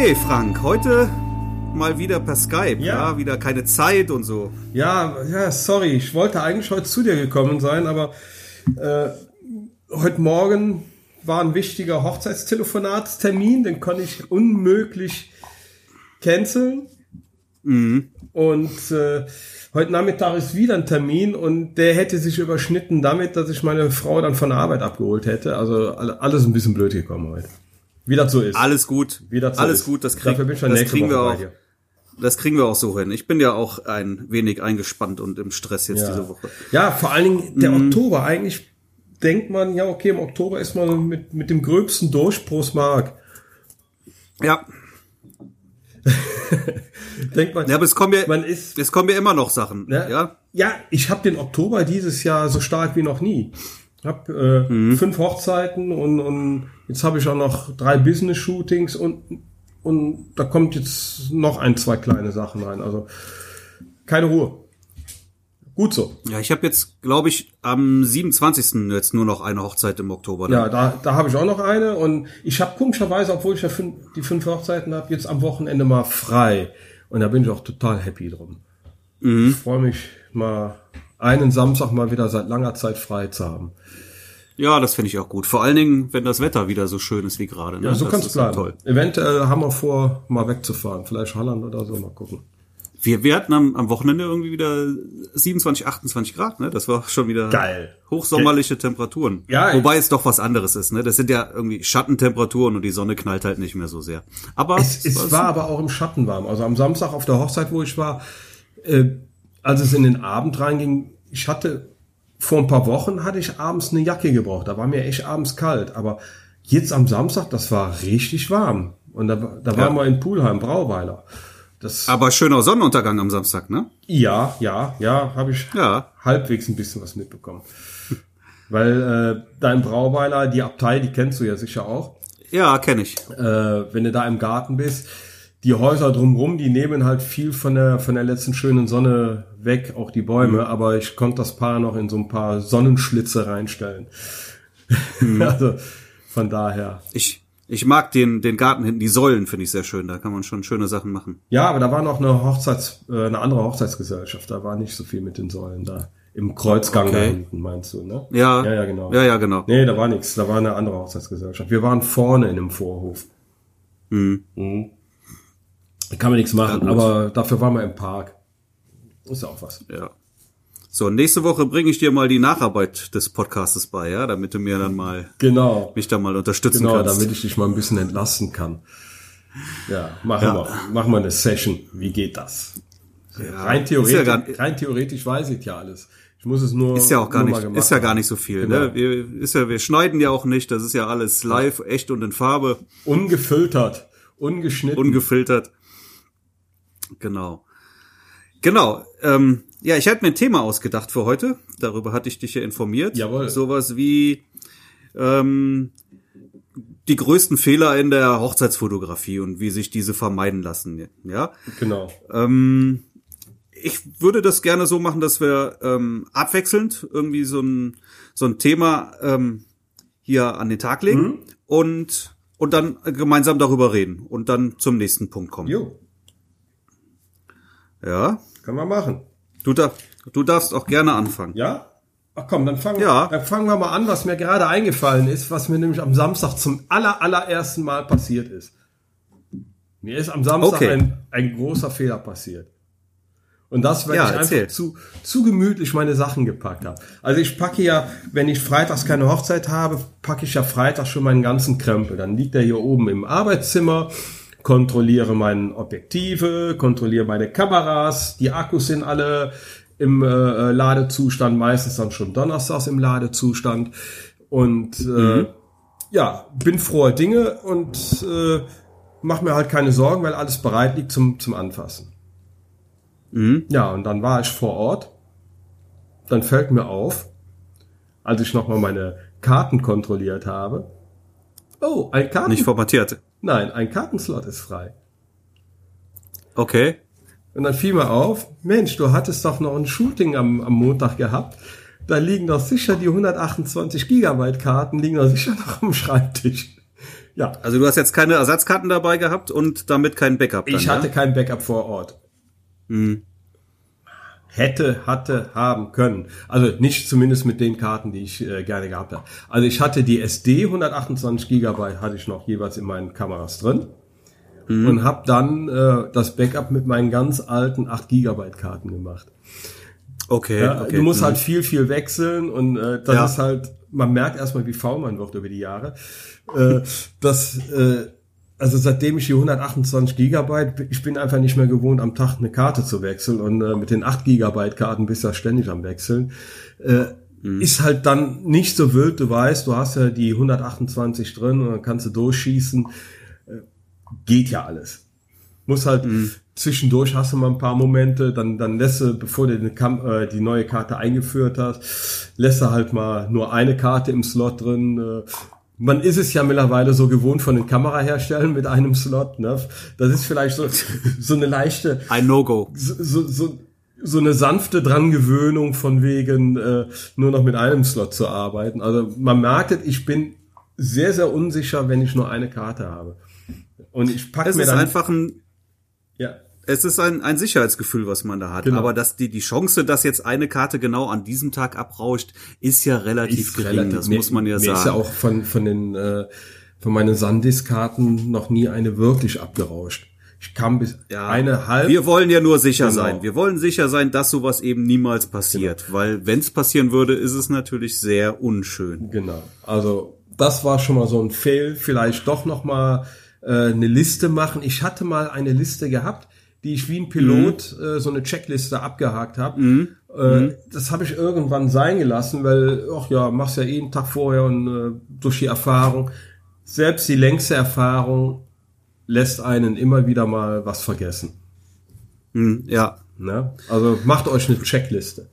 Okay, Frank, heute mal wieder per Skype. Ja. Ja, wieder keine Zeit und so. Ja, ja, sorry. Ich wollte eigentlich heute zu dir gekommen sein, aber äh, heute Morgen war ein wichtiger Hochzeitstelefonatstermin, den konnte ich unmöglich canceln. Und äh, heute Nachmittag ist wieder ein Termin und der hätte sich überschnitten damit, dass ich meine Frau dann von der Arbeit abgeholt hätte. Also alle- alles ein bisschen blöd gekommen heute. Wie das so ist. Alles gut. Wie das so Alles ist. gut, das, krieg, das kriegen wir Woche bei auch. Das kriegen wir auch so hin. Ich bin ja auch ein wenig eingespannt und im Stress jetzt Ja. diese Woche. Ja, vor allen Dingen der Oktober. Eigentlich denkt man, ja, okay, im Oktober ist man mit, mit dem gröbsten durch pro Mark. Ja, Denkt man, ja aber es kommen ja, man ist, es kommen ja immer noch Sachen. ne? Ja, ja, ich habe den Oktober dieses Jahr so stark wie noch nie. Ich habe äh, Mhm. fünf Hochzeiten und, und jetzt habe ich auch noch drei Business-Shootings und, und da kommt jetzt noch ein, zwei kleine Sachen rein. Also keine Ruhe. Gut so. ja ich habe jetzt, glaube ich, am 27. jetzt nur noch eine Hochzeit im Oktober. ne? Ja, da, da habe ich auch noch eine und ich habe komischerweise, obwohl ich ja fünf, die fünf Hochzeiten habe, jetzt am Wochenende mal frei. Und da bin ich auch total happy drum. Ich freue mich mal einen Samstag mal wieder seit langer Zeit frei zu haben. Ja, das finde ich auch gut. Vor allen Dingen, wenn das Wetter wieder so schön ist wie gerade. Ne? Ja, so kann es bleiben. Toll. Eventuell haben wir vor, mal wegzufahren. Vielleicht Holland oder so, mal gucken. Wir, wir hatten am, am Wochenende irgendwie wieder 27, 28 Grad, ne? Das war schon wieder Geil. hochsommerliche Temperaturen. Ja, Wobei es doch was anderes ist, ne? Das sind ja irgendwie Schattentemperaturen und die Sonne knallt halt nicht mehr so sehr. Aber Es, es war aber auch im Schatten warm. Also am Samstag auf der Hochzeit, wo ich war, äh, als es in den Abend reinging, ich hatte vor ein paar Wochen hatte ich abends eine Jacke gebraucht. Da war mir echt abends kalt. Aber jetzt am Samstag, das war richtig warm. Und da, da waren wir in Pulheim, Brauweiler. Das, aber schöner Sonnenuntergang am Samstag, ne? ja, ja, ja, habe ich Ja. halbwegs ein bisschen was mitbekommen. Weil äh, da im Brauweiler, die Abtei, die kennst du ja sicher auch. Ja, kenne ich. äh, wenn du da im Garten bist, die Häuser drumrum, die nehmen halt viel von der von der letzten schönen Sonne weg, auch die Bäume, aber ich konnte das Paar noch in so ein paar Sonnenschlitze reinstellen. also von daher. Ich, ich mag den, den Garten hinten, die Säulen finde ich sehr schön. Da kann man schon schöne Sachen machen. Ja, aber da war noch eine Hochzeits, äh, eine andere Hochzeitsgesellschaft, da war nicht so viel mit den Säulen da. Im Kreuzgang da Okay. hinten, meinst du, ne? Ja. Ja, ja, genau. Ja, ja, genau. Nee, da war nichts, da war eine andere Hochzeitsgesellschaft. Wir waren vorne in einem Vorhof. Mhm. Da kann man nichts machen, gut. aber dafür waren wir im Park. Ist ja auch was. Ja. So, nächste Woche bringe ich dir mal die Nacharbeit des Podcastes bei, ja, damit du mir dann mal, Genau. mich da mal unterstützen Genau, kannst. damit ich dich mal ein bisschen entlasten kann. Ja, machen Ja. wir. Machen wir eine Session. Wie geht das? rein, ja theoretisch, gar- rein theoretisch weiß ich ja alles. Ich muss es nur. Ist ja auch gar nicht, ist ja gar nicht so viel, Genau. ne? Wir, ist ja, wir schneiden ja auch nicht, das ist ja alles live, echt und in Farbe, Ungefiltert. Ungeschnitten. ungefiltert. Genau. Genau. Ähm, ja, ich hatte mir ein Thema ausgedacht für heute. Darüber hatte ich dich ja informiert. Jawohl. Sowas wie ähm, die größten Fehler in der Hochzeitsfotografie und wie sich diese vermeiden lassen. Ja. genau. Ähm, ich würde das gerne so machen, dass wir ähm, abwechselnd irgendwie so ein, so ein Thema ähm, hier an den Tag legen Mhm. und, und dann gemeinsam darüber reden und dann zum nächsten Punkt kommen. Jo, Ja, können wir machen. du, darf, du darfst auch gerne anfangen. Ja? Ach komm, dann fangen, Ja. dann fangen wir mal an, was mir gerade eingefallen ist, was mir nämlich am Samstag zum aller, allerersten Mal passiert ist. Mir ist am Samstag Okay. ein, ein großer Fehler passiert. Und das, weil Ja, ich erzähl. einfach zu, zu gemütlich meine Sachen gepackt habe. Also ich packe ja, wenn ich freitags keine Hochzeit habe, packe ich ja freitags schon meinen ganzen Krempel. Dann liegt er hier oben im Arbeitszimmer, kontrolliere meine Objektive, kontrolliere meine Kameras, die Akkus sind alle im äh, Ladezustand, meistens dann schon donnerstags im Ladezustand. Und äh, ja, bin froher Dinge und äh, mach mir halt keine Sorgen, weil alles bereit liegt zum, zum Anfassen. Ja, und dann war ich vor Ort. Dann fällt mir auf, als ich nochmal meine Karten kontrolliert habe. Oh, ein Karten... Nicht formatiert. Nein, ein Kartenslot ist frei. Okay. Und dann fiel mir auf, Mensch, du hattest doch noch ein Shooting am, am Montag gehabt. Da liegen doch sicher die 128 Gigabyte Karten, liegen doch sicher noch am Schreibtisch. Ja. Also du hast jetzt keine Ersatzkarten dabei gehabt und damit kein Backup. Dann, Ich hatte ja? kein Backup vor Ort. Hätte, hatte, haben können. Also nicht zumindest mit den Karten, die ich äh, gerne gehabt habe. Also ich hatte die SD 128 Gigabyte hatte ich noch jeweils in meinen Kameras drin und habe dann äh, das Backup mit meinen ganz alten 8 Gigabyte Karten gemacht. Okay, Ja, okay. Du musst Mhm. halt viel, viel wechseln und äh, das Ja. ist halt, man merkt erstmal, wie faul man wird über die Jahre. Äh, das, äh, also seitdem ich die 128 Gigabyte, ich bin einfach nicht mehr gewohnt, am Tag eine Karte zu wechseln und äh, mit den 8 Gigabyte Karten bist du ja ständig am Wechseln. Äh, Ist halt dann nicht so wild, du weißt, du hast ja die 128 drin und dann kannst du durchschießen. Äh, geht ja alles. Muss halt zwischendurch hast du mal ein paar Momente, dann, dann lässt du, bevor du die, Kam äh, die neue Karte eingeführt hast, lässt du halt mal nur eine Karte im Slot drin. Äh, man ist es ja mittlerweile so gewohnt von den Kameraherstellern mit einem Slot. Ne? Das ist vielleicht so, so eine leichte, Ein No-Go. so, so, so, eine sanfte Drangewöhnung von wegen äh, nur noch mit einem Slot zu arbeiten. Also man merkt, es, ich bin sehr, sehr unsicher, wenn ich nur eine Karte habe. Und ich packe Es mir ist dann einfach ein, ja, es ist ein, ein Sicherheitsgefühl, was man da hat. Genau. Aber dass die, die Chance, dass jetzt eine Karte genau an diesem Tag abrauscht, ist ja relativ ist gering. relativ- das mir- muss man ja sagen. ist ja auch von, von den, äh, von meinen Sandisk-Karten noch nie eine wirklich abgerauscht. Ich kam bis Ja, eine halb. Wir wollen ja nur sicher Genau. sein. Wir wollen sicher sein, dass sowas eben niemals passiert. Weil wenn es passieren würde, ist es natürlich sehr unschön. Genau. Also das war schon mal so ein Fail. Vielleicht doch noch mal äh, eine Liste machen. Ich hatte mal eine Liste gehabt, die ich wie ein Pilot äh, so eine Checkliste abgehakt habe. Äh, Das habe ich irgendwann sein gelassen, weil ach ja, machst ja jeden Tag vorher und äh, durch die Erfahrung. Selbst die längste Erfahrung lässt einen immer wieder mal was vergessen. Hm, ja. Ne? Also macht euch eine Checkliste.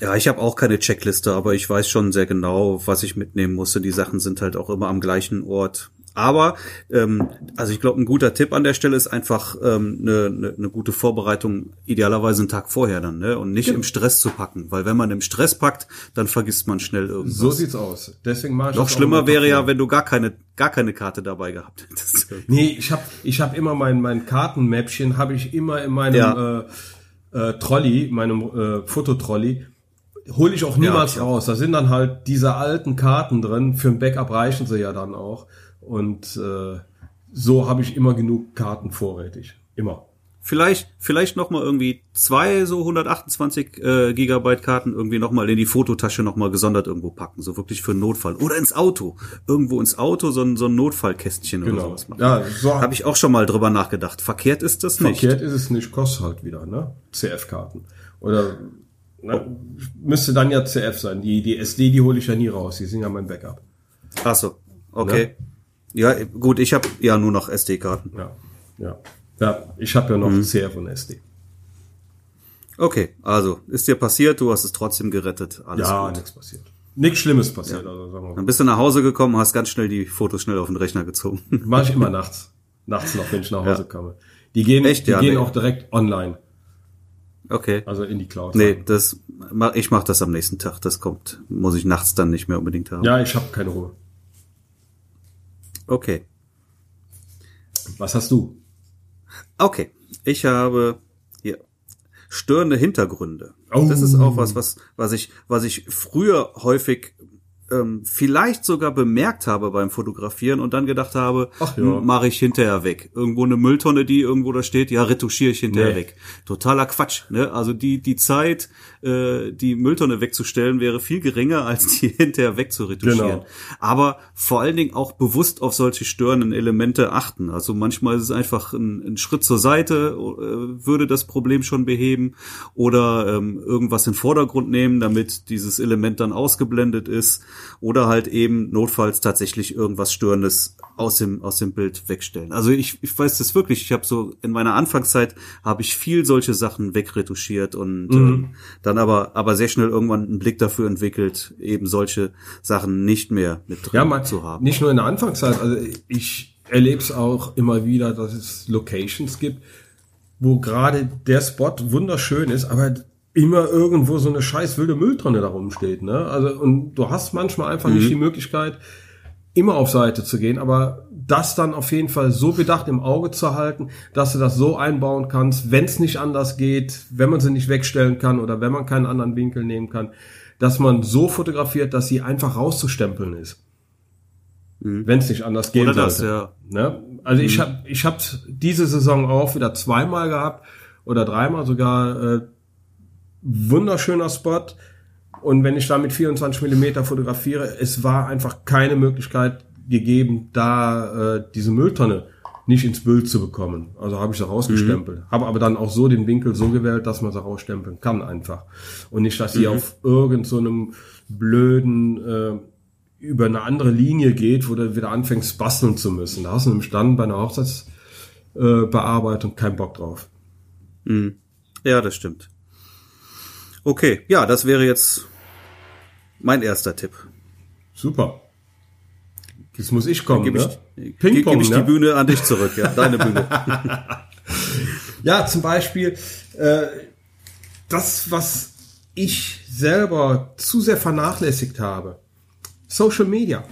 Ja, ich habe auch keine Checkliste, aber ich weiß schon sehr genau, was ich mitnehmen musste. Die Sachen sind halt auch immer am gleichen Ort. Aber ähm, also ich glaube, ein guter Tipp an der Stelle ist einfach ähm, eine, eine, eine gute Vorbereitung, idealerweise einen Tag vorher dann, ne? Und nicht Genau. im Stress zu packen. Weil wenn man im Stress packt, dann vergisst man schnell irgendwas. So sieht's aus. Deswegen mache ich Noch schlimmer immer wäre ja, wenn du gar keine, gar keine Karte dabei gehabt hättest. Nee, ich habe ich hab immer mein, mein Kartenmäppchen, habe ich immer in meinem Ja. äh, äh, Trolley, meinem äh, Fototrolley, hole ich auch niemals auch. raus. Da sind dann halt diese alten Karten drin. Für ein Backup reichen sie ja dann auch. Und äh, so habe ich immer genug Karten vorrätig. Immer. Vielleicht, vielleicht noch mal irgendwie zwei so 128 äh, Gigabyte Karten irgendwie noch mal in die Fototasche noch mal gesondert irgendwo packen, so wirklich für einen Notfall oder ins Auto, irgendwo ins Auto so ein so ein Notfallkästchen oder Genau. sowas machen. Ja, so Habe ich auch schon mal drüber nachgedacht. Verkehrt ist das nicht. verkehrt ist es nicht, kostet halt wieder, ne? CF-Karten. Oder ne, müsste dann ja CF sein. Die, die SD, die hole ich ja nie raus. Die sind ja mein Backup. Ach so, okay. Ja, gut, ich habe ja nur noch SD-Karten. Ja, ja. Ja, ich habe ja noch Mhm. CF und SD. Okay, also ist dir passiert, du hast es trotzdem gerettet, alles ja, nichts passiert. Nichts Schlimmes passiert, also sagen wir mal. Dann bist du nach Hause gekommen, hast ganz schnell die Fotos schnell auf den Rechner gezogen. Mache ich immer nachts. Nachts noch, wenn ich nach Hause Ja. komme. Die gehen, Echt? die Ja, gehen nee. auch direkt online, Okay. also in die Cloud. Nee, das mach, ich mache das am nächsten Tag. Das kommt, muss ich nachts dann nicht mehr unbedingt haben. Ja, ich habe keine Ruhe. Okay. Was hast du? Okay. Ich habe hier störende Hintergründe. Oh. Das ist auch was, was, was ich, was ich früher häufig ähm, vielleicht sogar bemerkt habe beim Fotografieren und dann gedacht habe, Ach ja. mache ich hinterher weg. Irgendwo eine Mülltonne, die irgendwo da steht, ja, retuschiere ich hinterher Nee. weg. Totaler Quatsch. Ne? Also die, die Zeit, äh, die Mülltonne wegzustellen, wäre viel geringer, als die hinterher wegzuretuschieren. Genau. Aber vor allen Dingen auch bewusst auf solche störenden Elemente achten. Also manchmal ist es einfach ein, ein Schritt zur Seite, äh, würde das Problem schon beheben. Oder ähm, irgendwas in den Vordergrund nehmen, damit dieses Element dann ausgeblendet ist. Oder halt eben notfalls tatsächlich irgendwas Störendes aus dem, aus dem Bild wegstellen. Also ich, ich weiß das wirklich. Ich habe so in meiner Anfangszeit habe ich viel solche Sachen wegretuschiert und ähm, dann aber, aber sehr schnell irgendwann einen Blick dafür entwickelt, eben solche Sachen nicht mehr mit drin Ja, mal, zu haben. nicht nur in der Anfangszeit, also ich erlebe es auch immer wieder, dass es Locations gibt, wo gerade der Spot wunderschön ist, aber immer irgendwo so eine scheiß wilde Mülltonne da rumsteht, ne? Also, und du hast manchmal einfach Mhm. nicht die Möglichkeit, immer auf Seite zu gehen, aber das dann auf jeden Fall so bedacht im Auge zu halten, dass du das so einbauen kannst, wenn es nicht anders geht, wenn man sie nicht wegstellen kann oder wenn man keinen anderen Winkel nehmen kann, dass man so fotografiert, dass sie einfach rauszustempeln ist. Mhm. Wenn es nicht anders gehen oder sollte. Das, ja. Ne? Also mhm. ich habe ich hab diese Saison auch wieder zweimal gehabt oder dreimal sogar äh, wunderschöner Spot. Und wenn ich da mit 24 Millimeter fotografiere, es war einfach keine Möglichkeit gegeben, da äh, diese Mülltonne nicht ins Bild zu bekommen. Also habe ich sie rausgestempelt. Mhm. Habe aber dann auch so den Winkel so gewählt, dass man sie rausstempeln kann einfach. Und nicht, dass sie mhm. auf irgendeinem so blöden äh, über eine andere Linie geht, wo du wieder anfängst basteln zu müssen. Da hast du nämlich dann bei einer Hochzeitsbearbeitung äh, keinen Bock drauf. Mhm. Ja, das stimmt. Okay, ja, das wäre jetzt mein erster Tipp. Super. Jetzt muss ich kommen, gebe ne? ich, Ping-Pong, gebe ich ne? die Bühne an dich zurück, ja, deine Bühne. ja, zum Beispiel äh, das, was ich selber zu sehr vernachlässigt habe. Social Media.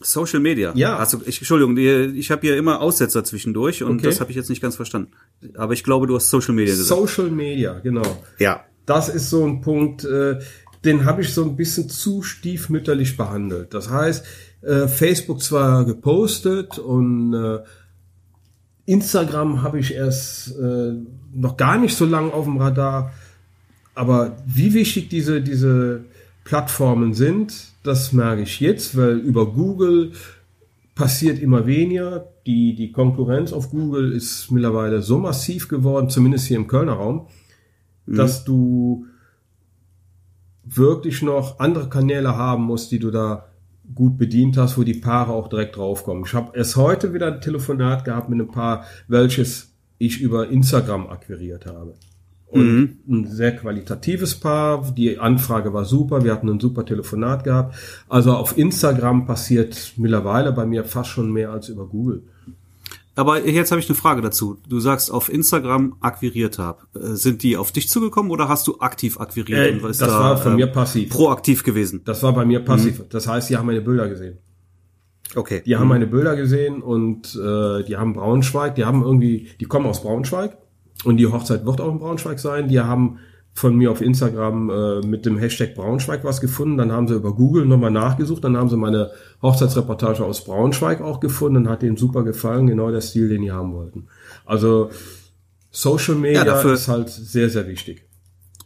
Social Media. Ja. Also ich, Entschuldigung, ich habe hier immer Aussetzer zwischendurch und okay. das habe ich jetzt nicht ganz verstanden. Aber ich glaube, du hast Social Media gesagt. Social Media, genau. Ja. Das ist so ein Punkt, äh, den habe ich so ein bisschen zu stiefmütterlich behandelt. Das heißt, äh, Facebook zwar gepostet und äh, Instagram habe ich erst äh, noch gar nicht so lange auf dem Radar, aber wie wichtig diese, diese Plattformen sind, das merke ich jetzt, weil über Google passiert immer weniger. Die, die Konkurrenz auf Google ist mittlerweile so massiv geworden, zumindest hier im Kölner Raum, mhm. dass du wirklich noch andere Kanäle haben musst, die du da gut bedient hast, wo die Paare auch direkt draufkommen. Ich habe erst heute wieder ein Telefonat gehabt mit einem Paar, welches ich über Instagram akquiriert habe. Und mhm. ein sehr qualitatives Paar. Die Anfrage war super. Wir hatten ein super Telefonat gehabt. Also auf Instagram passiert mittlerweile bei mir fast schon mehr als über Google. Aber jetzt habe ich eine Frage dazu. Du sagst, auf Instagram akquiriert habe. Äh, sind die auf dich zugekommen oder hast du aktiv akquiriert? Äh, das da, war von äh, mir passiv. Proaktiv gewesen. Das war bei mir passiv. Mhm. Das heißt, die haben meine Bilder gesehen. Okay. Die haben mhm. meine Bilder gesehen und äh, die haben Braunschweig. Die haben irgendwie, die kommen aus Braunschweig und die Hochzeit wird auch in Braunschweig sein. Die haben von mir auf Instagram äh, mit dem Hashtag Braunschweig was gefunden. Dann haben sie über Google nochmal nachgesucht. Dann haben sie meine Hochzeitsreportage aus Braunschweig auch gefunden. Hat denen super gefallen. Genau der Stil, den die haben wollten. Also Social Media ja, ist halt sehr, sehr wichtig.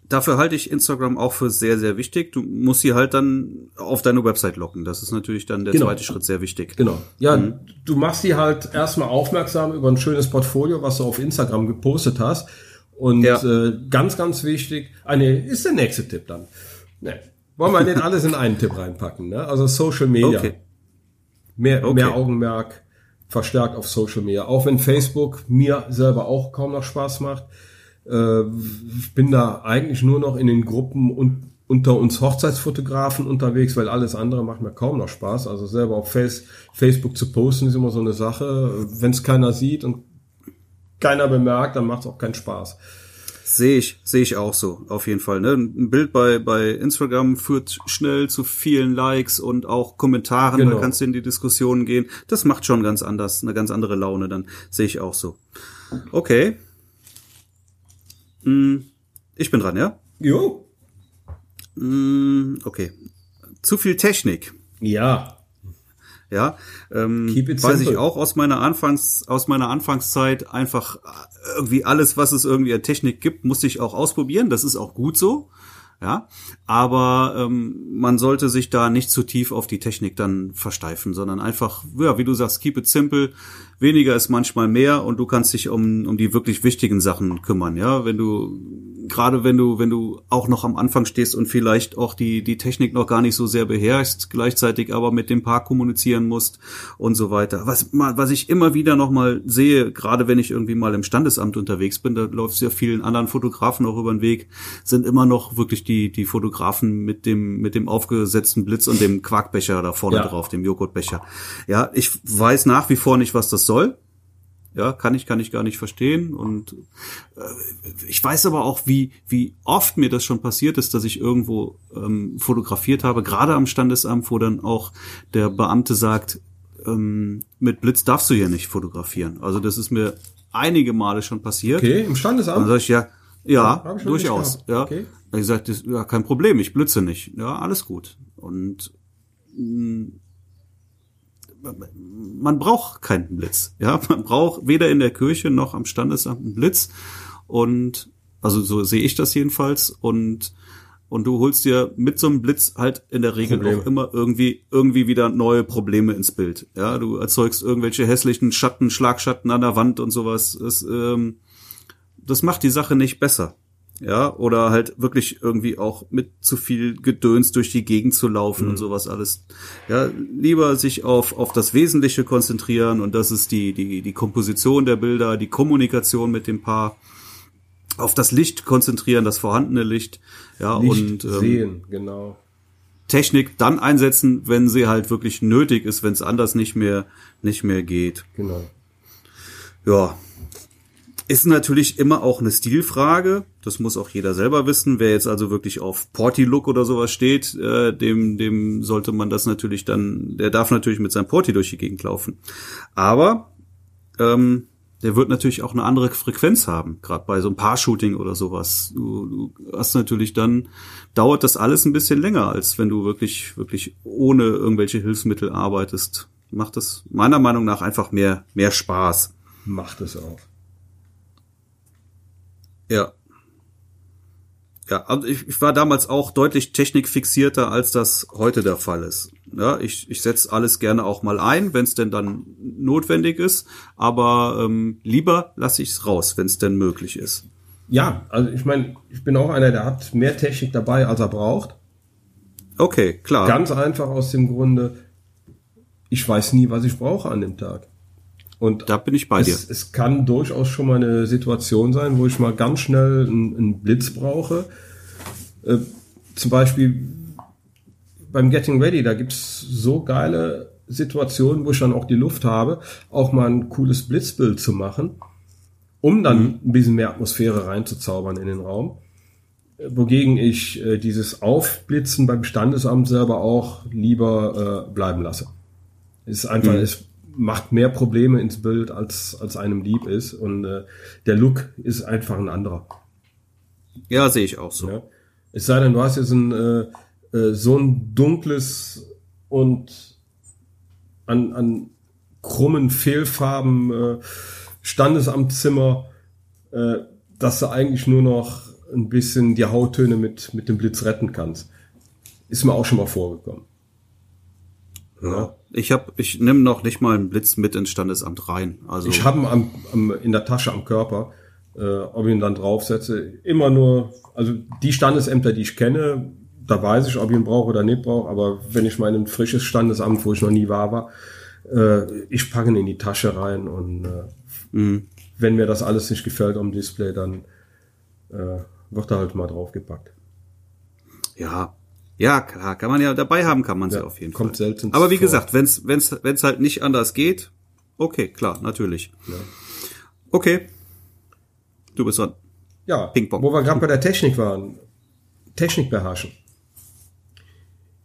Dafür halte ich Instagram auch für sehr, sehr wichtig. Du musst sie halt dann auf deine Website locken. Das ist natürlich dann der genau. zweite Schritt sehr wichtig. Genau. Ja, mhm. du machst sie halt erstmal aufmerksam über ein schönes Portfolio, was du auf Instagram gepostet hast und ja. äh, ganz, ganz wichtig, eine ist der nächste Tipp dann. Ne, wollen wir nicht alles in einen Tipp reinpacken. Ne? Also Social Media. Okay. Mehr, okay. mehr Augenmerk verstärkt auf Social Media. Auch wenn Facebook mir selber auch kaum noch Spaß macht. Äh, bin da eigentlich nur noch in den Gruppen und unter uns Hochzeitsfotografen unterwegs, weil alles andere macht mir kaum noch Spaß. Also selber auf Face, Facebook zu posten ist immer so eine Sache. Wenn es keiner sieht und keiner bemerkt, dann macht es auch keinen Spaß. Sehe ich, sehe ich auch so, auf jeden Fall. Ne? Ein Bild bei, bei Instagram führt schnell zu vielen Likes und auch Kommentaren, genau. da kannst du in die Diskussion gehen. Das macht schon ganz anders, eine ganz andere Laune, dann sehe ich auch so. Okay. Hm, ich bin dran, ja? Jo. Hm, okay. Zu viel Technik. Ja. Ja, ähm, weiß ich auch aus meiner Anfangs aus meiner Anfangszeit einfach äh, irgendwie alles, was es irgendwie an Technik gibt, musste ich auch ausprobieren. Das ist auch gut so. Ja, aber ähm, man sollte sich da nicht zu tief auf die Technik dann versteifen, sondern einfach, ja, wie du sagst, keep it simple. Weniger ist manchmal mehr und du kannst dich um, um die wirklich wichtigen Sachen kümmern. Ja, wenn du gerade wenn du, wenn du auch noch am Anfang stehst und vielleicht auch die, die Technik noch gar nicht so sehr beherrschst, gleichzeitig aber mit dem Paar kommunizieren musst und so weiter. Was, was ich immer wieder noch mal sehe, gerade wenn ich irgendwie mal im Standesamt unterwegs bin, da läuft sehr vielen anderen Fotografen auch über den Weg, sind immer noch wirklich die, die Fotografen mit dem, mit dem aufgesetzten Blitz und dem Quarkbecher da vorne ja. drauf, dem Joghurtbecher. Ja, ich weiß nach wie vor nicht, was das soll Ja, kann ich, kann ich gar nicht verstehen. Und äh, ich weiß aber auch, wie, wie oft mir das schon passiert ist, dass ich irgendwo ähm, fotografiert habe, gerade am Standesamt, wo dann auch der Beamte sagt, ähm, mit Blitz darfst du hier nicht fotografieren. Also das ist mir einige Male schon passiert. Okay, im Standesamt? Dann sag ich ja, ja, durchaus. Ja. Okay. Ich sagte, ja, kein Problem, ich blitze nicht. Ja, alles gut. Und mh, mm, man braucht keinen Blitz. Ja, man braucht weder in der Kirche noch am Standesamt einen Blitz. Und also so sehe ich das jedenfalls. Und und du holst dir mit so einem Blitz halt in der Regel Probleme. auch immer irgendwie irgendwie wieder neue Probleme ins Bild. Ja, du erzeugst irgendwelche hässlichen Schatten, Schlagschatten an der Wand und sowas. Das, ähm, das macht die Sache nicht besser ja, oder halt wirklich irgendwie auch mit zu viel Gedöns durch die Gegend zu laufen mhm. und sowas alles. Ja, lieber sich auf, auf das Wesentliche konzentrieren und das ist die, die, die Komposition der Bilder, die Kommunikation mit dem Paar, auf das Licht konzentrieren, das vorhandene Licht, ja, Licht und ähm, sehen, genau. Technik dann einsetzen, wenn sie halt wirklich nötig ist, wenn es anders nicht mehr, nicht mehr geht. Genau. Ja, ist natürlich immer auch eine Stilfrage. Das muss auch jeder selber wissen. Wer jetzt also wirklich auf Porty-Look oder sowas steht, äh, dem, dem sollte man das natürlich dann, der darf natürlich mit seinem Porty durch die Gegend laufen. Aber ähm, der wird natürlich auch eine andere Frequenz haben, gerade bei so einem Paar-Shooting oder sowas. Du, du hast natürlich dann, dauert das alles ein bisschen länger, als wenn du wirklich, wirklich ohne irgendwelche Hilfsmittel arbeitest. Macht das meiner Meinung nach einfach mehr, mehr Spaß. Macht es auch. Ja. Ja, also ich, ich war damals auch deutlich technikfixierter, als das heute der Fall ist. Ja, ich, ich setze alles gerne auch mal ein, wenn es denn dann notwendig ist, aber ähm, lieber lasse ich es raus, wenn es denn möglich ist. Ja, also ich meine, ich bin auch einer, der hat mehr Technik dabei, als er braucht. Okay, klar. Ganz einfach aus dem Grunde, ich weiß nie, was ich brauche an dem Tag. Und da bin ich bei es, dir. Es kann durchaus schon mal eine Situation sein, wo ich mal ganz schnell einen, einen Blitz brauche. Äh, zum Beispiel beim Getting Ready, da gibt's so geile Situationen, wo ich dann auch die Luft habe, auch mal ein cooles Blitzbild zu machen, um dann mhm. ein bisschen mehr Atmosphäre reinzuzaubern in den Raum. Wogegen ich äh, dieses Aufblitzen beim Standesamt selber auch lieber äh, bleiben lasse. Es ist einfach, mhm. es macht mehr Probleme ins Bild, als, als einem lieb ist. Und äh, der Look ist einfach ein anderer. Ja, sehe ich auch so. Ja. Es sei denn, du hast jetzt ein, äh, äh, so ein dunkles und an, an krummen Fehlfarben äh, Standesamtzimmer, äh, dass du eigentlich nur noch ein bisschen die Hauttöne mit, mit dem Blitz retten kannst. Ist mir auch schon mal vorgekommen. Ja. Ich habe, ich nehme noch nicht mal einen Blitz mit ins Standesamt rein. Also ich habe ihn am, am, in der Tasche am Körper, äh, ob ich ihn dann draufsetze. Immer nur, also die Standesämter, die ich kenne, da weiß ich, ob ich ihn brauche oder nicht brauche. Aber wenn ich mal in ein frisches Standesamt, wo ich noch nie war, war, äh, ich packe ihn in die Tasche rein und äh, mhm. wenn mir das alles nicht gefällt am Display, dann äh, wird da halt mal draufgepackt. Ja, ja, klar, kann man ja dabei haben, kann man ja, sie auf jeden kommt Fall. Kommt selten. Aber wie vor. gesagt, wenn's wenn's wenn's halt nicht anders geht, okay, klar, natürlich. Ja. Okay. Du bist dran. Ja, Ping-Pong. wo wir gerade bei der Technik waren. Technik beherrschen.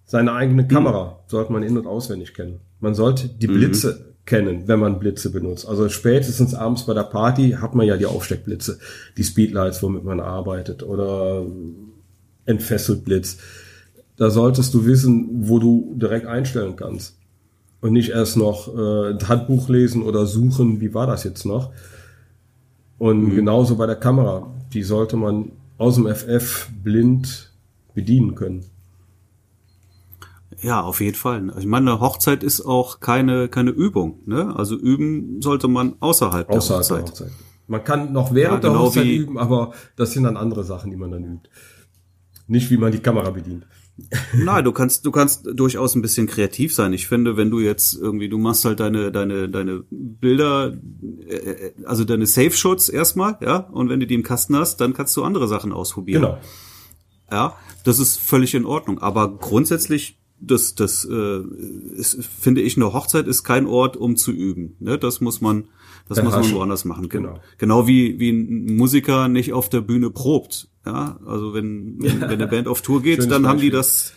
Seine eigene Kamera hm. sollte man in- und auswendig kennen. Man sollte die mhm. Blitze mhm. kennen, wenn man Blitze benutzt. Also spätestens abends bei der Party hat man ja die Aufsteckblitze, die Speedlights, womit man arbeitet oder entfesselt Blitz da solltest du wissen, wo du direkt einstellen kannst. Und nicht erst noch äh, ein Handbuch lesen oder suchen, wie war das jetzt noch. Und mhm. genauso bei der Kamera. Die sollte man aus dem FF blind bedienen können. Ja, auf jeden Fall. Ich meine, Hochzeit ist auch keine, keine Übung. Ne? Also üben sollte man außerhalb, außerhalb der, Hochzeit. der Hochzeit. Man kann noch während ja, genau der Hochzeit üben, aber das sind dann andere Sachen, die man dann übt. Nicht, wie man die Kamera bedient. Nein, du kannst, du kannst durchaus ein bisschen kreativ sein. Ich finde, wenn du jetzt irgendwie, du machst halt deine, deine, deine Bilder, äh, also deine Safe-Shots erstmal, ja, und wenn du die im Kasten hast, dann kannst du andere Sachen ausprobieren. Genau. Ja, das ist völlig in Ordnung. Aber grundsätzlich das, das äh, ist, finde ich, eine Hochzeit ist kein Ort, um zu üben. Ne? Das muss man, das muss man woanders machen. Genau. Genau wie, wie ein Musiker nicht auf der Bühne probt. Ja, also wenn, wenn, wenn eine Band auf Tour geht, dann haben die das,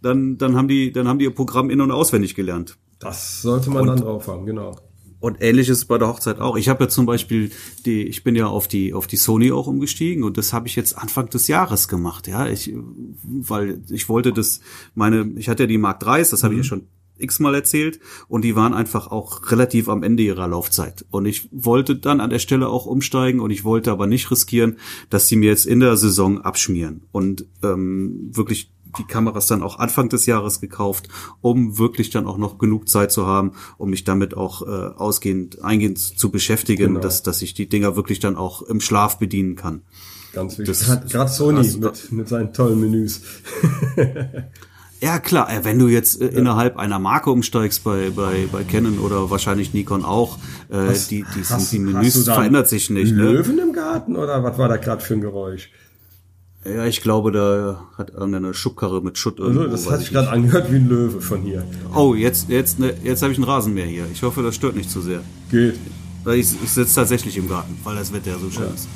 dann, dann haben die, dann haben die ihr Programm in- und auswendig gelernt. Das sollte man und, dann drauf haben, genau. Und ähnliches bei der Hochzeit auch. Ich habe ja zum Beispiel die, ich bin ja auf die auf die Sony auch umgestiegen und das habe ich jetzt Anfang des Jahres gemacht. Ja, ich, weil ich wollte das, meine, ich hatte ja die Mark 3, das habe mhm. ich ja schon x-mal erzählt und die waren einfach auch relativ am Ende ihrer Laufzeit. Und ich wollte dann an der Stelle auch umsteigen und ich wollte aber nicht riskieren, dass sie mir jetzt in der Saison abschmieren und ähm, wirklich die Kameras dann auch Anfang des Jahres gekauft, um wirklich dann auch noch genug Zeit zu haben, um mich damit auch äh, ausgehend, eingehend zu beschäftigen, genau. dass, dass ich die Dinger wirklich dann auch im Schlaf bedienen kann. Ganz wichtig. Gerade Sony das, mit, mit seinen tollen Menüs. Ja, klar, äh, wenn du jetzt äh, ja. innerhalb einer Marke umsteigst bei, bei, bei Canon oder wahrscheinlich Nikon auch, äh, was, die, die, hast, die Menüs verändert sich nicht. Ne? Löwen ne? im Garten oder was war da gerade für ein Geräusch? Ja, ich glaube, da hat irgendeine Schubkarre mit Schutt irgendwo. Also, das hat sich gerade angehört wie ein Löwe von hier. Oh, jetzt, jetzt, ne, jetzt habe ich einen Rasenmäher hier. Ich hoffe, das stört nicht zu sehr. Geht. Weil ich, ich sitze tatsächlich im Garten, weil das Wetter ja so schön ja. ist.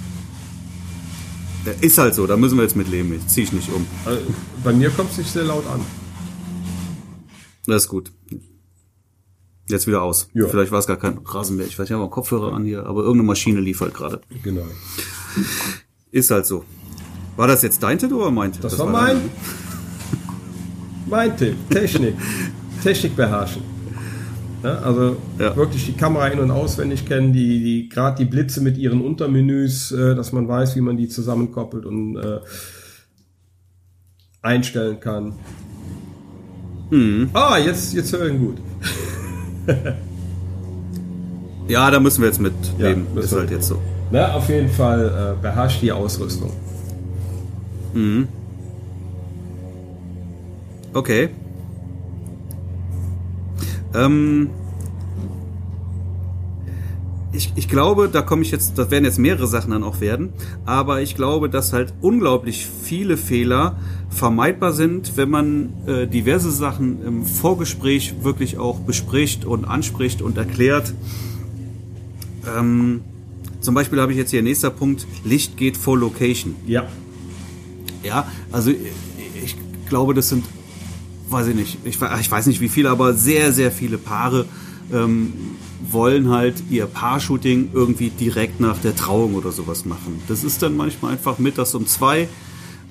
Ist halt so, da müssen wir jetzt mit leben. Ich ziehe ich nicht um. Also, bei mir kommt es nicht sehr laut an. Das ist gut. Jetzt wieder aus. Ja. Vielleicht war es gar kein Rasenmäher. Ich weiß nicht, ich habe Kopfhörer an hier, aber irgendeine Maschine lief halt gerade. Genau. Ist halt so. War das jetzt dein Tipp oder mein Tipp? Das, das war, war mein. mein Tipp. Technik. Technik beherrschen. Ja, also ja. wirklich die Kamera in- und auswendig kennen, die, die gerade die Blitze mit ihren Untermenüs, äh, dass man weiß, wie man die zusammenkoppelt und äh, einstellen kann. Mhm. Ah, jetzt, jetzt höre ich ihn gut. ja, da müssen wir jetzt mit leben. Ja, ist halt jetzt so. Na, auf jeden Fall äh, beherrscht die Ausrüstung. Mhm. Okay. Ähm, ich, ich glaube, da komme ich jetzt, das werden jetzt mehrere Sachen dann auch werden, aber ich glaube, dass halt unglaublich viele Fehler vermeidbar sind, wenn man äh, diverse Sachen im Vorgespräch wirklich auch bespricht und anspricht und erklärt. Ähm, zum Beispiel habe ich jetzt hier nächster Punkt, Licht geht vor Location. Ja. Ja, also ich glaube, das sind, weiß ich nicht, ich, ich weiß nicht wie viele, aber sehr, sehr viele Paare ähm, wollen halt ihr Paar-Shooting irgendwie direkt nach der Trauung oder sowas machen. Das ist dann manchmal einfach mittags um zwei,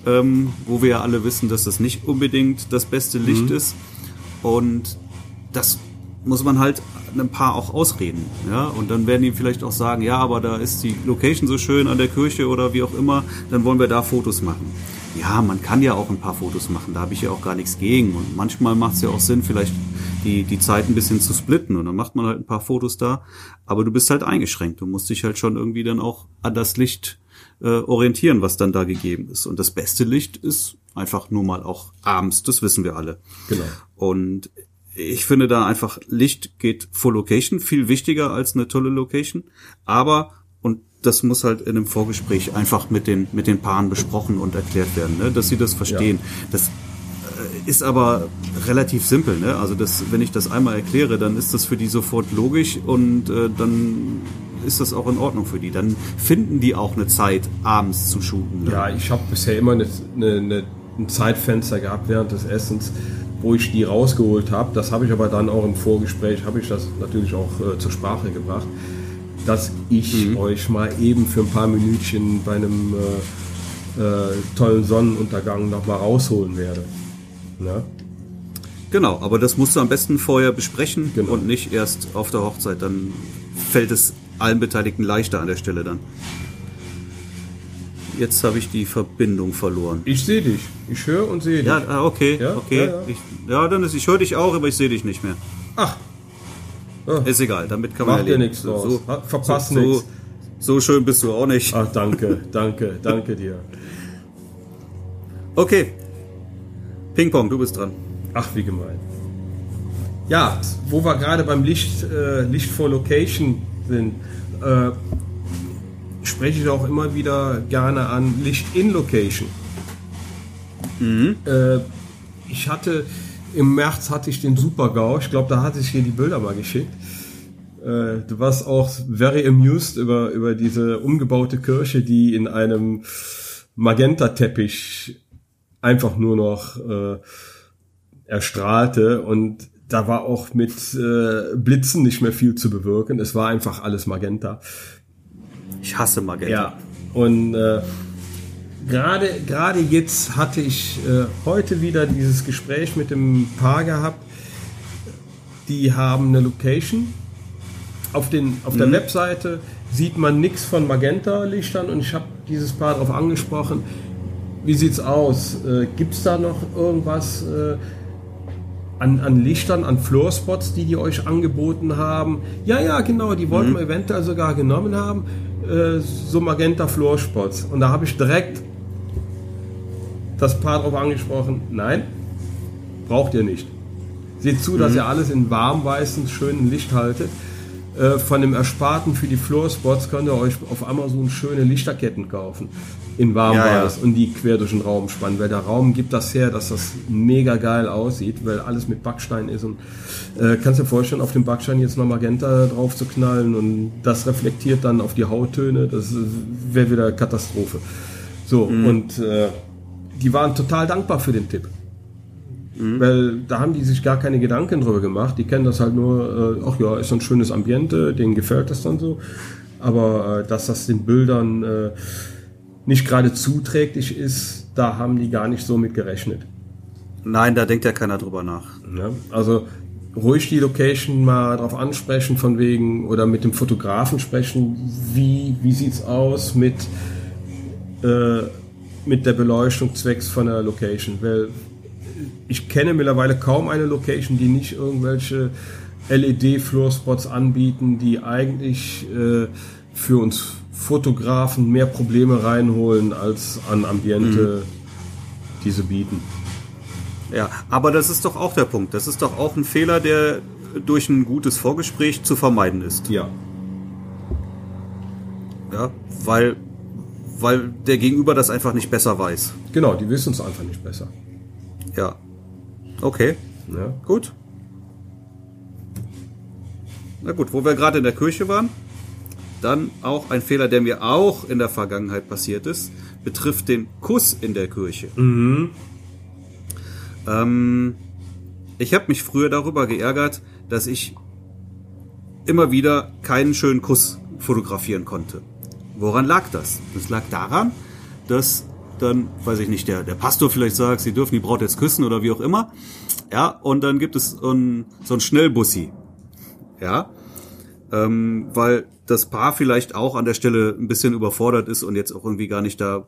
ähm, wo wir ja alle wissen, dass das nicht unbedingt das beste Licht mhm. ist. Und das muss man halt einem Paar auch ausreden. Ja? Und dann werden die vielleicht auch sagen, ja, aber da ist die Location so schön an der Kirche oder wie auch immer, dann wollen wir da Fotos machen ja, man kann ja auch ein paar Fotos machen, da habe ich ja auch gar nichts gegen. Und manchmal macht es ja auch Sinn, vielleicht die, die Zeit ein bisschen zu splitten und dann macht man halt ein paar Fotos da, aber du bist halt eingeschränkt. Du musst dich halt schon irgendwie dann auch an das Licht äh, orientieren, was dann da gegeben ist. Und das beste Licht ist einfach nur mal auch abends, das wissen wir alle. Genau. Und ich finde da einfach Licht geht vor Location viel wichtiger als eine tolle Location, aber das muss halt in einem Vorgespräch einfach mit den, mit den Paaren besprochen und erklärt werden, ne? dass sie das verstehen. Ja. Das äh, ist aber relativ simpel. Ne? Also das, wenn ich das einmal erkläre, dann ist das für die sofort logisch und äh, dann ist das auch in Ordnung für die. Dann finden die auch eine Zeit, abends zu shooten. Ne? Ja, ich habe bisher immer eine, eine, ein Zeitfenster gehabt während des Essens, wo ich die rausgeholt habe. Das habe ich aber dann auch im Vorgespräch, habe ich das natürlich auch äh, zur Sprache gebracht dass ich mhm. euch mal eben für ein paar Minütchen bei einem äh, äh, tollen Sonnenuntergang noch mal rausholen werde. Ne? Genau, aber das musst du am besten vorher besprechen genau. und nicht erst auf der Hochzeit. Dann fällt es allen Beteiligten leichter an der Stelle dann. Jetzt habe ich die Verbindung verloren. Ich sehe dich. Ich höre und sehe dich. Ja, ah, okay, ja? okay. Ja, ja. Ich, ja, dann ist ich höre dich auch, aber ich sehe dich nicht mehr. Ach, Oh. Ist egal, damit kann man Macht ja nichts draus. So, Verpasst so, nichts. So, so schön bist du auch nicht. Ach, danke, danke, danke dir. Okay. Ping-Pong, du bist dran. Ach, wie gemein. Ja, wo wir gerade beim Licht, äh, Licht for Location sind, äh, spreche ich auch immer wieder gerne an Licht in Location. Mhm. Äh, ich hatte im März hatte ich den Super-GAU. Ich glaube, da hatte ich hier die Bilder mal geschickt. Äh, du warst auch very amused über, über diese umgebaute Kirche, die in einem Magenta-Teppich einfach nur noch äh, erstrahlte und da war auch mit äh, Blitzen nicht mehr viel zu bewirken. Es war einfach alles Magenta. Ich hasse Magenta. Ja. Und äh, gerade gerade jetzt hatte ich äh, heute wieder dieses Gespräch mit dem Paar gehabt. Die haben eine Location. Auf, den, auf der mhm. Webseite sieht man nichts von Magenta-Lichtern und ich habe dieses Paar darauf angesprochen. Wie sieht's aus? Äh, Gibt es da noch irgendwas äh, an, an Lichtern, an Floorspots, die die euch angeboten haben? Ja, ja, genau, die wollten mhm. wir eventuell sogar genommen haben. Äh, so Magenta Floorspots. Und da habe ich direkt das Paar darauf angesprochen, nein, braucht ihr nicht. Seht zu, dass mhm. ihr alles in warmweißen, schönen Licht haltet. Äh, von dem Ersparten für die Floorspots könnt ihr euch auf Amazon schöne Lichterketten kaufen. In warmweiß ja, ja. und die quer durch den Raum spannen, weil der Raum gibt das her, dass das mega geil aussieht, weil alles mit Backstein ist und äh, kannst dir vorstellen, auf dem Backstein jetzt noch Magenta drauf zu knallen und das reflektiert dann auf die Hauttöne, das wäre wieder Katastrophe. So, mhm. und äh, die waren total dankbar für den Tipp. Mhm. Weil da haben die sich gar keine Gedanken drüber gemacht. Die kennen das halt nur, äh, ach ja, ist so ein schönes Ambiente, denen gefällt das dann so. Aber äh, dass das den Bildern äh, nicht gerade zuträglich ist, da haben die gar nicht so mit gerechnet. Nein, da denkt ja keiner drüber nach. Ja, also ruhig die Location mal drauf ansprechen von wegen oder mit dem Fotografen sprechen, wie, wie sieht's aus mit äh, mit der Beleuchtung zwecks von der Location. Weil ich kenne mittlerweile kaum eine Location, die nicht irgendwelche LED-Floorspots anbieten, die eigentlich äh, für uns Fotografen mehr Probleme reinholen, als an Ambiente mhm. diese bieten. Ja, aber das ist doch auch der Punkt. Das ist doch auch ein Fehler, der durch ein gutes Vorgespräch zu vermeiden ist. Ja. Ja, weil weil der Gegenüber das einfach nicht besser weiß. Genau, die wissen es einfach nicht besser. Ja. Okay. Ja. Gut. Na gut, wo wir gerade in der Kirche waren, dann auch ein Fehler, der mir auch in der Vergangenheit passiert ist, betrifft den Kuss in der Kirche. Mhm. Ähm, ich habe mich früher darüber geärgert, dass ich immer wieder keinen schönen Kuss fotografieren konnte. Woran lag das? Das lag daran, dass dann, weiß ich nicht, der, der Pastor vielleicht sagt, sie dürfen die Braut jetzt küssen oder wie auch immer. Ja, und dann gibt es ein, so ein Schnellbussi. Ja, ähm, weil das Paar vielleicht auch an der Stelle ein bisschen überfordert ist und jetzt auch irgendwie gar nicht da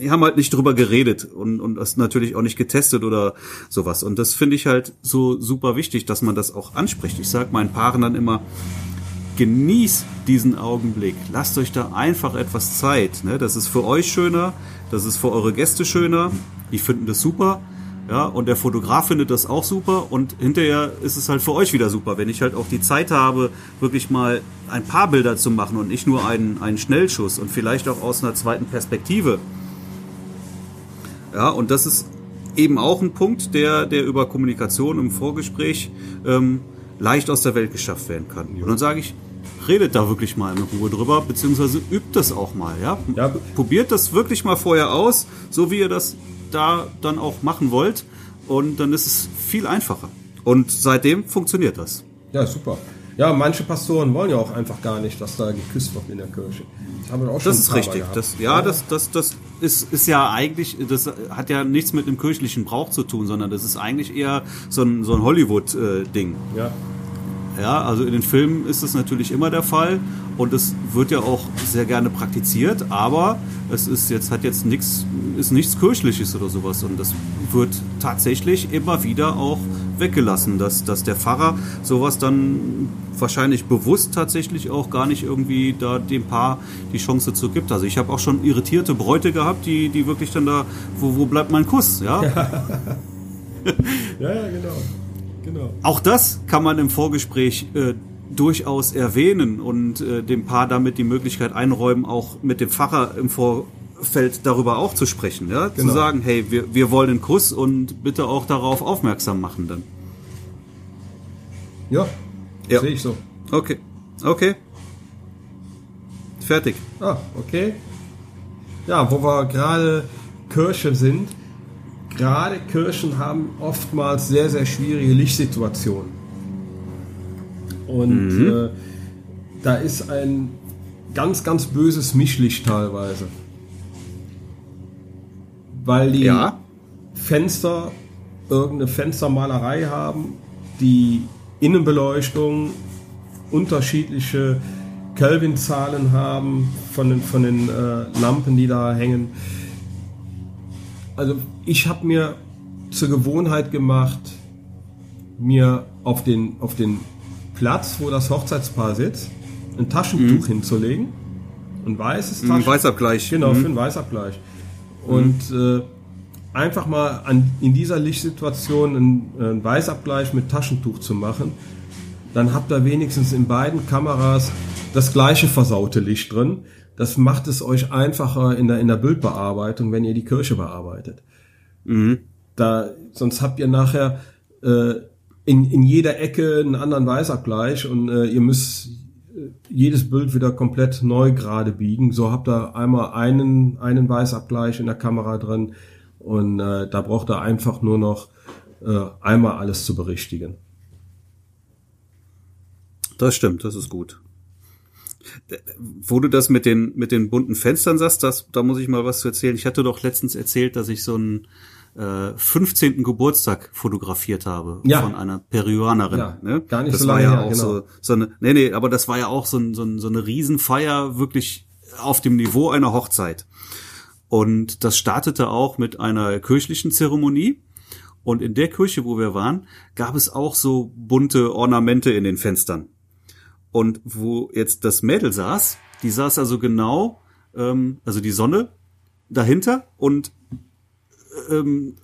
die haben halt nicht drüber geredet und, und das natürlich auch nicht getestet oder sowas. Und das finde ich halt so super wichtig, dass man das auch anspricht. Ich sage meinen Paaren dann immer, genießt diesen Augenblick. Lasst euch da einfach etwas Zeit. Ne? Das ist für euch schöner, das ist für eure Gäste schöner. Die finden das super. Ja, und der Fotograf findet das auch super und hinterher ist es halt für euch wieder super, wenn ich halt auch die Zeit habe, wirklich mal ein paar Bilder zu machen und nicht nur einen, einen Schnellschuss und vielleicht auch aus einer zweiten Perspektive. Ja, und das ist eben auch ein Punkt, der, der über Kommunikation im Vorgespräch ähm, leicht aus der Welt geschafft werden kann. Und dann sage ich, redet da wirklich mal in Ruhe drüber, beziehungsweise übt das auch mal, ja? ja. Probiert das wirklich mal vorher aus, so wie ihr das da dann auch machen wollt. Und dann ist es viel einfacher. Und seitdem funktioniert das. Ja, super. Ja, manche Pastoren wollen ja auch einfach gar nicht, dass da geküsst wird in der Kirche. Das haben wir auch schon Das ist richtig. Das, ja, das, das, das ist, ist ja eigentlich, das hat ja nichts mit dem kirchlichen Brauch zu tun, sondern das ist eigentlich eher so ein, so ein Hollywood-Ding. ja. Ja, also in den Filmen ist es natürlich immer der Fall und es wird ja auch sehr gerne praktiziert, aber es ist jetzt hat jetzt nichts ist nichts kirchliches oder sowas und das wird tatsächlich immer wieder auch weggelassen, dass dass der Pfarrer sowas dann wahrscheinlich bewusst tatsächlich auch gar nicht irgendwie da dem Paar die Chance zu gibt. Also ich habe auch schon irritierte Bräute gehabt, die die wirklich dann da wo wo bleibt mein Kuss, ja? ja, ja, genau. Genau. Auch das kann man im Vorgespräch äh, durchaus erwähnen und äh, dem Paar damit die Möglichkeit einräumen, auch mit dem Pfarrer im Vor Feld darüber auch zu sprechen, ja, Genau. zu sagen, hey, wir, wir wollen einen Kuss und bitte auch darauf aufmerksam machen dann. Ja, Ja. sehe ich so. Okay, okay, fertig. Ah, okay. Ja, wo wir gerade Kirche sind, gerade Kirchen haben oftmals sehr, sehr schwierige Lichtsituationen. Und äh, da ist ein ganz, ganz böses Mischlicht teilweise. Weil die Ja. Fenster irgendeine Fenstermalerei haben, die Innenbeleuchtung unterschiedliche Kelvin-Zahlen haben von den, von den äh, Lampen, die da hängen. Also ich habe mir zur Gewohnheit gemacht, mir auf den, auf den Platz, wo das Hochzeitspaar sitzt, ein Taschentuch hinzulegen. Ein weißes Ein Taschentuch. Weißabgleich. Genau, Mhm. für einen Weißabgleich. Und äh, einfach mal an, in dieser Lichtsituation einen, einen Weißabgleich mit Taschentuch zu machen, dann habt ihr wenigstens in beiden Kameras das gleiche versaute Licht drin. Das macht es euch einfacher in der, in der Bildbearbeitung, wenn ihr die Kirche bearbeitet. Da, sonst habt ihr nachher äh, in, in jeder Ecke einen anderen Weißabgleich und äh, ihr müsst äh, jedes Bild wieder komplett neu gerade biegen. So habt ihr einmal einen, einen Weißabgleich in der Kamera drin und äh, da braucht ihr einfach nur noch äh, einmal alles zu berichtigen. Das stimmt, das ist gut. D- Wo du das mit den, mit den bunten Fenstern sagst, das, da muss ich mal was zu erzählen. Ich hatte doch letztens erzählt, dass ich so einen äh, 15. Geburtstag fotografiert habe Ja. von einer Peruanerin. Ja, ne? gar nicht das so war lange ja her, auch genau. so, so eine, nee, nee, aber das war ja auch so, ein, so, ein, so eine Riesenfeier, wirklich auf dem Niveau einer Hochzeit. Und das startete auch mit einer kirchlichen Zeremonie. Und in der Kirche, wo wir waren, gab es auch so bunte Ornamente in den Fenstern. Und wo jetzt das Mädel saß, die saß also genau, ähm, also die Sonne dahinter und ähm,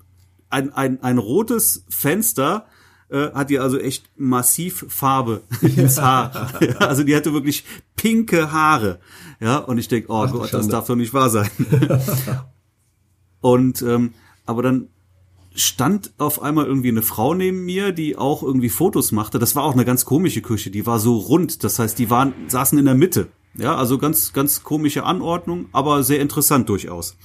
ein, ein, ein rotes Fenster äh, hat ihr also echt massiv Farbe ins Haar. Ja, also die hatte wirklich pinke Haare. Ja, und ich denk, oh Ach, Gott, das darf doch nicht wahr sein. und ähm, aber dann stand auf einmal irgendwie eine Frau neben mir, die auch irgendwie Fotos machte. Das war auch eine ganz komische Küche, die war so rund, das heißt, die waren saßen in der Mitte. Ja, also ganz ganz komische Anordnung, aber sehr interessant durchaus.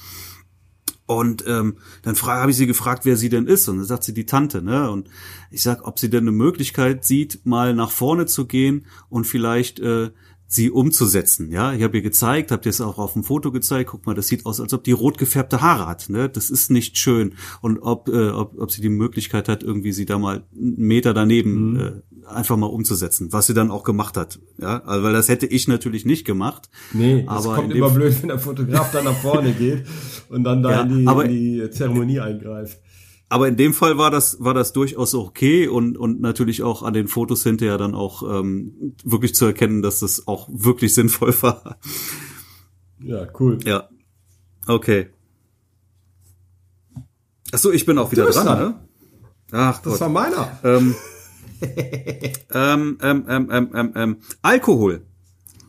Und ähm, dann habe ich sie gefragt, wer sie denn ist. Und dann sagt sie die Tante. Ne? Und ich sag, ob sie denn eine Möglichkeit sieht, mal nach vorne zu gehen und vielleicht äh, sie umzusetzen. Ja, ich habe ihr gezeigt, habe dir es auch auf dem Foto gezeigt. Guck mal, das sieht aus, als ob die rot gefärbte Haare hat. Ne? Das ist nicht schön. Und ob, äh, ob, ob sie die Möglichkeit hat, irgendwie sie da mal einen Meter daneben äh, einfach mal umzusetzen, was sie dann auch gemacht hat. Ja, also, weil das hätte ich natürlich nicht gemacht. Nee, Aber kommt in dem immer blöd, wenn der Fotograf dann nach vorne geht und dann da Ja, in, die, in die Zeremonie eingreift. Aber in dem Fall war das war das durchaus okay und und natürlich auch an den Fotos hinterher dann auch ähm, wirklich zu erkennen, dass das auch wirklich sinnvoll war. Ja, cool. Ja, okay. Ach so, ich bin auch wieder dran, dran. ne? Ach Das Gott. war meiner. ähm, ähm, ähm, ähm, ähm, ähm, ähm, Alkohol.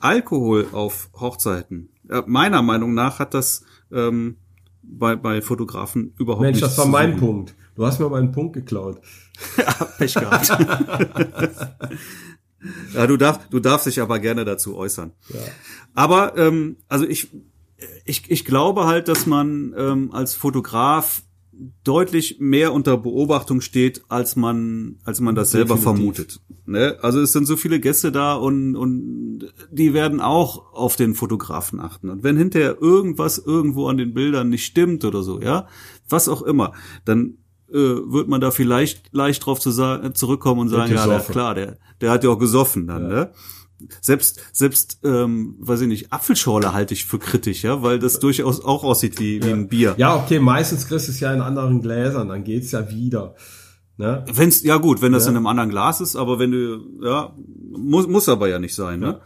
Alkohol auf Hochzeiten. Äh, meiner Meinung nach hat das ähm, bei, bei Fotografen überhaupt Mensch, nichts das war mein. Punkt. Du hast mir meinen Punkt geklaut. Pech gehabt. ja, du darfst, du darfst dich aber gerne dazu äußern. Ja. Aber ähm, also ich, ich, ich glaube halt, dass man ähm, als Fotograf deutlich mehr unter Beobachtung steht, als man, als man das selber Definitiv. vermutet. Ne? Also es sind so viele Gäste da und, und die werden auch auf den Fotografen achten. Und wenn hinterher irgendwas irgendwo an den Bildern nicht stimmt oder so, ja, was auch immer, dann äh, wird man da vielleicht leicht drauf zu sa- zurückkommen und sagen, ja, gesoffen. klar, der, der hat ja auch gesoffen dann, ne? Selbst, selbst, ähm, weiß ich nicht, Apfelschorle halte ich für kritisch, ja, weil das durchaus auch aussieht wie, wie ein Bier. Ja, okay, meistens kriegst du es ja in anderen Gläsern, dann geht's ja wieder. Ne? Wenn's, ja gut, wenn das Ja. in einem anderen Glas ist, aber wenn du, ja, muss, muss aber ja nicht sein, ne?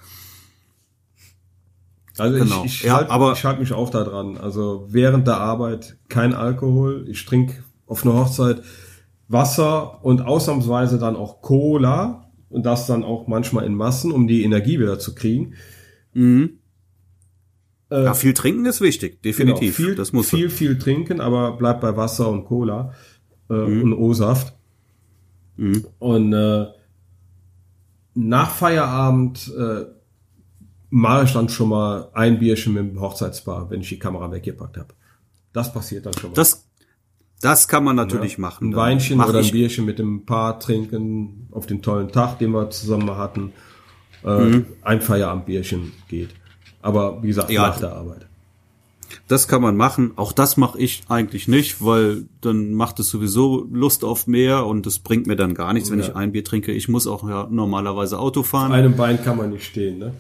Also Genau. ich, ich Ja, halte aber- ich halt mich auch da dran. Also während der Arbeit kein Alkohol. Ich trinke auf einer Hochzeit Wasser und ausnahmsweise dann auch Cola und das dann auch manchmal in Massen, um die Energie wieder zu kriegen. Mhm. Äh, ja, viel trinken ist wichtig, definitiv. Genau, viel, das muss viel, viel trinken, aber bleibt bei Wasser und Cola äh, mhm. und O-Saft. Mhm. Und äh, nach Feierabend äh, mache ich dann schon mal ein Bierchen mit dem Hochzeitspaar, wenn ich die Kamera weggepackt habe. Das passiert dann schon mal. Das, das kann man natürlich ja, machen. Ein Weinchen oder ein Bierchen mit dem Paar trinken auf den tollen Tag, den wir zusammen hatten. Äh, mhm. Ein Feierabendbierchen geht. Aber wie gesagt, ja, nach der Arbeit. Das kann man machen. Auch das mache ich eigentlich nicht, weil dann macht es sowieso Lust auf mehr und das bringt mir dann gar nichts, wenn ja. ich ein Bier trinke. Ich muss auch ja normalerweise Auto fahren. Auf einem Bein kann man nicht stehen, ne?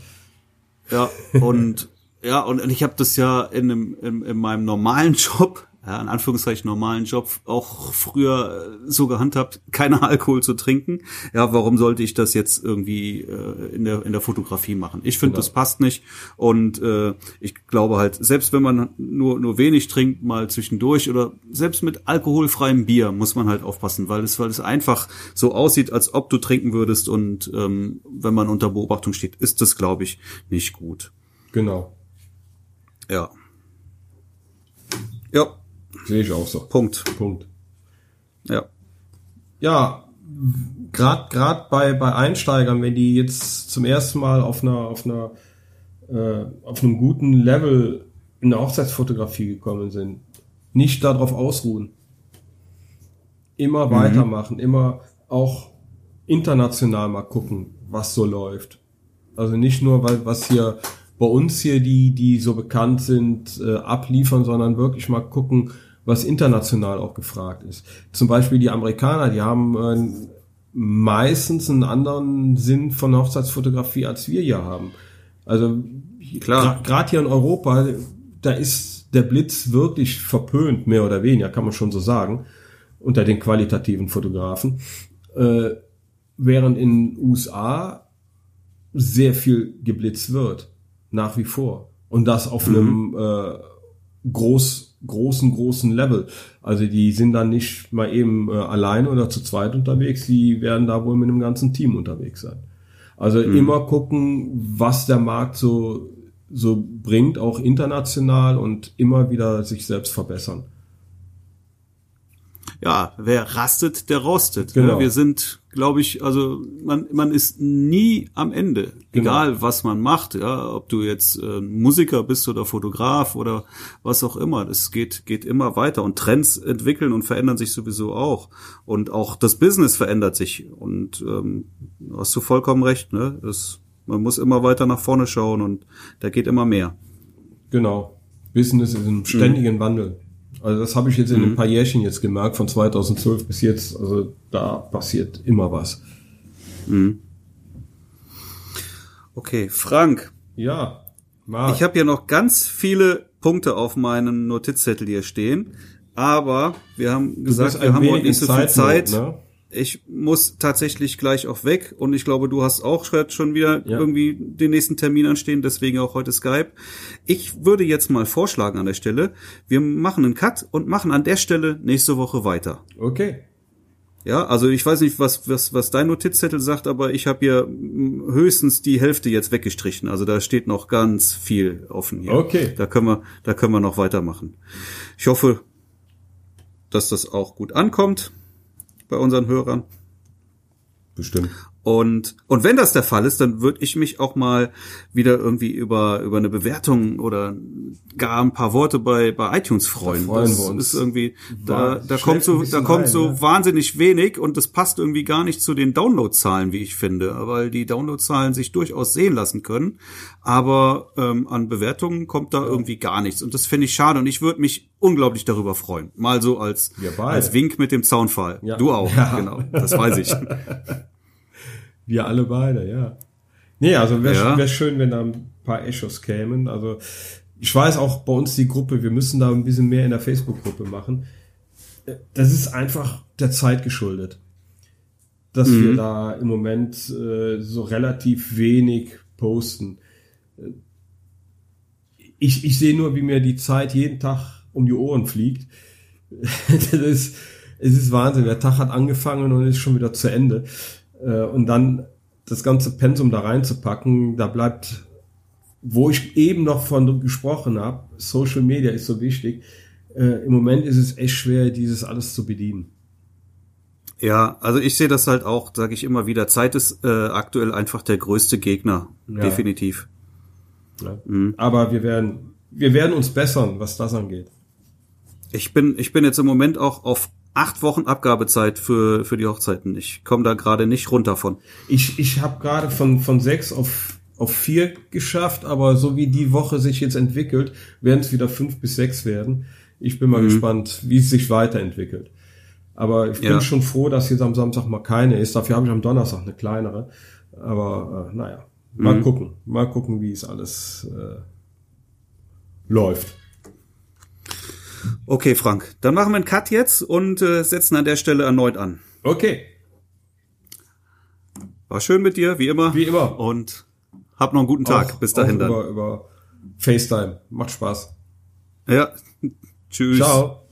Ja, und ja, und ich habe das ja in, einem, in, in meinem normalen Job ja, in Anführungszeichen normalen Job auch früher äh, so gehandhabt, keine Alkohol zu trinken. Ja, warum sollte ich das jetzt irgendwie äh, in der in der Fotografie machen? Ich finde, genau. das passt nicht und äh, ich glaube halt, selbst wenn man nur nur wenig trinkt, mal zwischendurch oder selbst mit alkoholfreiem Bier muss man halt aufpassen, weil es weil es einfach so aussieht, als ob du trinken würdest und ähm, wenn man unter Beobachtung steht, ist das glaube ich nicht gut. Genau. Ja. Ja, Sehe ich auch so. Punkt. Punkt. Ja. Ja, gerade gerade bei bei Einsteigern, wenn die jetzt zum ersten Mal auf einer auf einer äh, auf einem guten Level in der Hochzeitsfotografie gekommen sind, nicht darauf ausruhen. Immer mhm. weitermachen, immer auch international mal gucken, was so läuft. Also nicht nur, weil was hier bei uns hier die, die so bekannt sind, äh, abliefern, sondern wirklich mal gucken, was international auch gefragt ist. Zum Beispiel die Amerikaner, die haben äh, meistens einen anderen Sinn von Hochzeitsfotografie, als wir hier haben. Also klar, gerade hier in Europa, da ist der Blitz wirklich verpönt, mehr oder weniger, kann man schon so sagen, unter den qualitativen Fotografen. Äh, während in USA sehr viel geblitzt wird nach wie vor. Und das auf mhm. einem äh, groß, großen, großen Level. Also die sind dann nicht mal eben äh, allein oder zu zweit unterwegs, die werden da wohl mit einem ganzen Team unterwegs sein. Also mhm. immer gucken, was der Markt so, so bringt, auch international und immer wieder sich selbst verbessern ja, wer rastet, der rostet. Genau. Wir sind, glaube ich, also man, man ist nie am Ende, genau. egal was man macht, ja, ob du jetzt äh, Musiker bist oder Fotograf oder was auch immer. Es geht, geht immer weiter und Trends entwickeln und verändern sich sowieso auch. Und auch das Business verändert sich. Und ähm, hast du vollkommen recht, ne? Das, man muss immer weiter nach vorne schauen und da geht immer mehr. Genau. Business ist im ständigen mhm. Wandel. Also das habe ich jetzt in mhm. ein paar Jährchen jetzt gemerkt, von 2012 bis jetzt. Also da passiert immer was. Mhm. Okay, Frank. Ja. Marc. Ich habe ja noch ganz viele Punkte auf meinem Notizzettel hier stehen, aber wir haben gesagt, wir haben heute nicht so viel Zeit. Ne? Ich muss tatsächlich gleich auch weg und ich glaube, du hast auch schon wieder ja. irgendwie den nächsten Termin anstehen, deswegen auch heute Skype. Ich würde jetzt mal vorschlagen an der Stelle, wir machen einen Cut und machen an der Stelle nächste Woche weiter. Okay. Ja, also ich weiß nicht, was was was dein Notizzettel sagt, aber ich habe hier höchstens die Hälfte jetzt weggestrichen. Also da steht noch ganz viel offen hier. Okay. Da können wir da können wir noch weitermachen. Ich hoffe, dass das auch gut ankommt bei unseren Hörern. Bestimmt. Und, und wenn das der Fall ist, dann würde ich mich auch mal wieder irgendwie über, über eine Bewertung oder gar ein paar Worte bei, bei iTunes freuen. Da freuen das wir uns. ist irgendwie, da, da kommt so, da kommt rein, so ne? wahnsinnig wenig und das passt irgendwie gar nicht zu den Downloadzahlen, wie ich finde, weil die Downloadzahlen sich durchaus sehen lassen können. Aber ähm, an Bewertungen kommt da ja. irgendwie gar nichts. Und das finde ich schade. Und ich würde mich unglaublich darüber freuen. Mal so als, als Wink mit dem Zaunfall. Ja. Du auch, ja. genau. Das weiß ich. Wir alle beide, ja. Nee, also wäre ja. wär schön, wenn da ein paar Echos kämen. Also ich weiß auch bei uns die Gruppe, wir müssen da ein bisschen mehr in der Facebook-Gruppe machen. Das ist einfach der Zeit geschuldet. Dass mhm. wir da im Moment äh, so relativ wenig posten. Ich, ich sehe nur, wie mir die Zeit jeden Tag um die Ohren fliegt. das ist, es ist Wahnsinn. Der Tag hat angefangen und ist schon wieder zu Ende. Äh, und dann das ganze Pensum da reinzupacken, da bleibt wo ich eben noch von gesprochen habe, Social Media ist so wichtig. Äh, Im Moment ist es echt schwer, dieses alles zu bedienen. Ja, also ich sehe das halt auch, sage ich immer wieder. Zeit ist äh, aktuell einfach der größte Gegner, Ja. definitiv. Ja. Aber wir werden, wir werden uns bessern, was das angeht. Ich bin, ich bin jetzt im Moment auch auf acht Wochen Abgabezeit für für die Hochzeiten. Ich komme da gerade nicht runter von. Ich, ich habe gerade von, von sechs auf, auf vier geschafft, aber so wie die Woche sich jetzt entwickelt, werden es wieder fünf bis sechs werden. Ich bin mal gespannt, wie es sich weiterentwickelt. Aber ich bin Ja. schon froh, dass jetzt am Samstag mal keine ist. Dafür habe ich am Donnerstag eine kleinere. Aber äh, naja, mal gucken. Mal gucken, wie es alles äh, läuft. Okay, Frank, dann machen wir einen Cut jetzt und äh, setzen an der Stelle erneut an. Okay, War schön mit dir, wie immer. Wie immer. Und hab noch einen guten Tag. Auch- Bis dahin dann. Über, über FaceTime. Macht Spaß. Ja. Tschüss. Ciao.